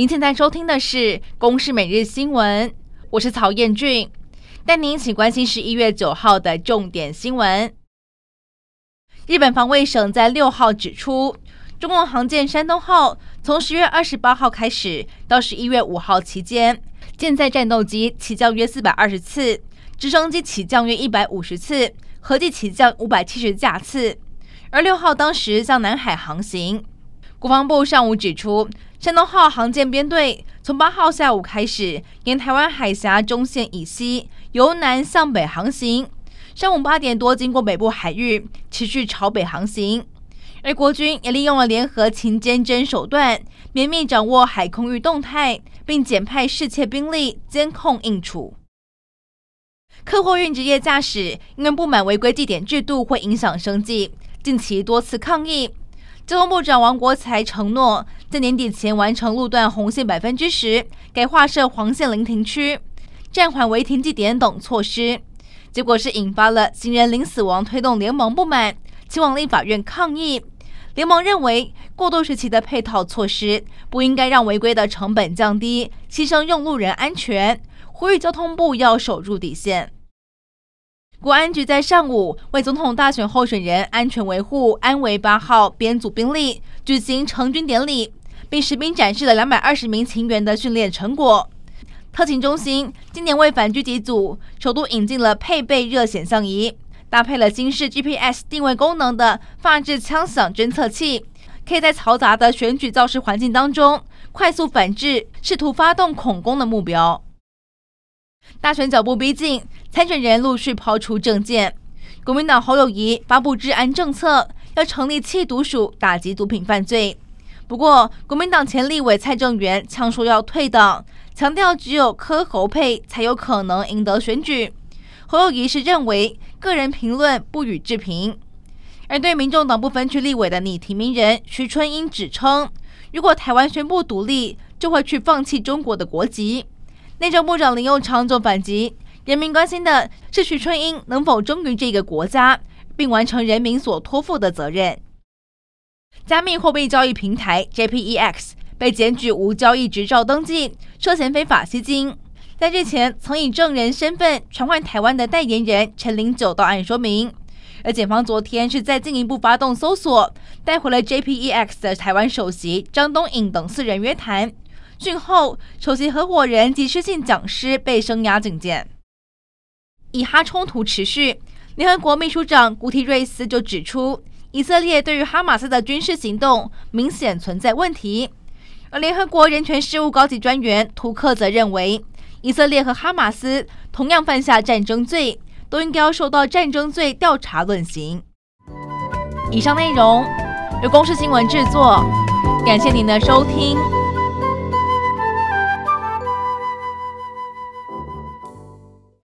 您现在收听的是《公视每日新闻》，我是曹彦俊，带您一起关心十一月九号的重点新闻。日本防卫省在六号指出，中共航舰山东号从十月二十八号开始到十一月五号期间，舰载战斗机起降约四百二十次，直升机起降约一百五十次，合计起降五百七十架次。而六号当时向南海航行。国防部上午指出，山东号航舰编队从八号下午开始，沿台湾海峡中线以西由南向北航行，上午八点多经过北部海域，持续朝北航行。而国军也利用了联合勤监侦手段，绵密掌握海空域动态，并减派适切兵力监控应处。客货运职业驾驶因为不满违规计点制度会影响生计，近期多次抗议。交通部长王国材承诺，在年底前完成路段红线百分之十改划设黄线临停区、暂缓违停计点等措施，结果是引发了行人零死亡推动联盟不满，前往立法院抗议。联盟认为，过渡时期的配套措施不应该让违规的成本降低，牺牲用路人安全，呼吁交通部要守住底线。国安局在上午为总统大选候选人安全维护安维八号编组兵力举行成军典礼，并实兵展示了两百二十名勤员的训练成果。特勤中心今年为反狙击组首度引进了配备热显像仪，搭配了新式 GPS 定位功能的发制枪响侦测器，可以在嘈杂的选举造势环境当中快速反制试图发动恐攻的目标。大选脚步逼近，参选人陆续抛出政见。国民党侯友宜发布治安政策，要成立缉毒署打击毒品犯罪。不过，国民党前立委蔡正元呛说要退党，强调只有柯侯配才有可能赢得选举。侯友谊是认为个人评论不予置评。而对民众党不分区立委的拟提名人徐春英指称，如果台湾宣布独立，就会去放弃中国的国籍。内政部长林佑昌就反击，人民关心的是徐春英能否忠于这个国家，并完成人民所托付的责任。加密货币交易平台 JPEX 被检举无交易执照登记，涉嫌非法吸金。在日前曾以证人身份传唤台湾的代言人陈零九到案说明，而检方昨天是再进一步发动搜索，带回了 JPEX 的台湾首席张东颖等四人约谈。讯后，首席合伙人及失信讲师被声押警戒。以哈冲突持续，联合国秘书长古提瑞斯就指出，以色列对于哈马斯的军事行动明显存在问题。而联合国人权事务高级专员图克则认为，以色列和哈马斯同样犯下战争罪，都应该要受到战争罪调查论刑。以上内容由公视新闻制作，感谢您的收听。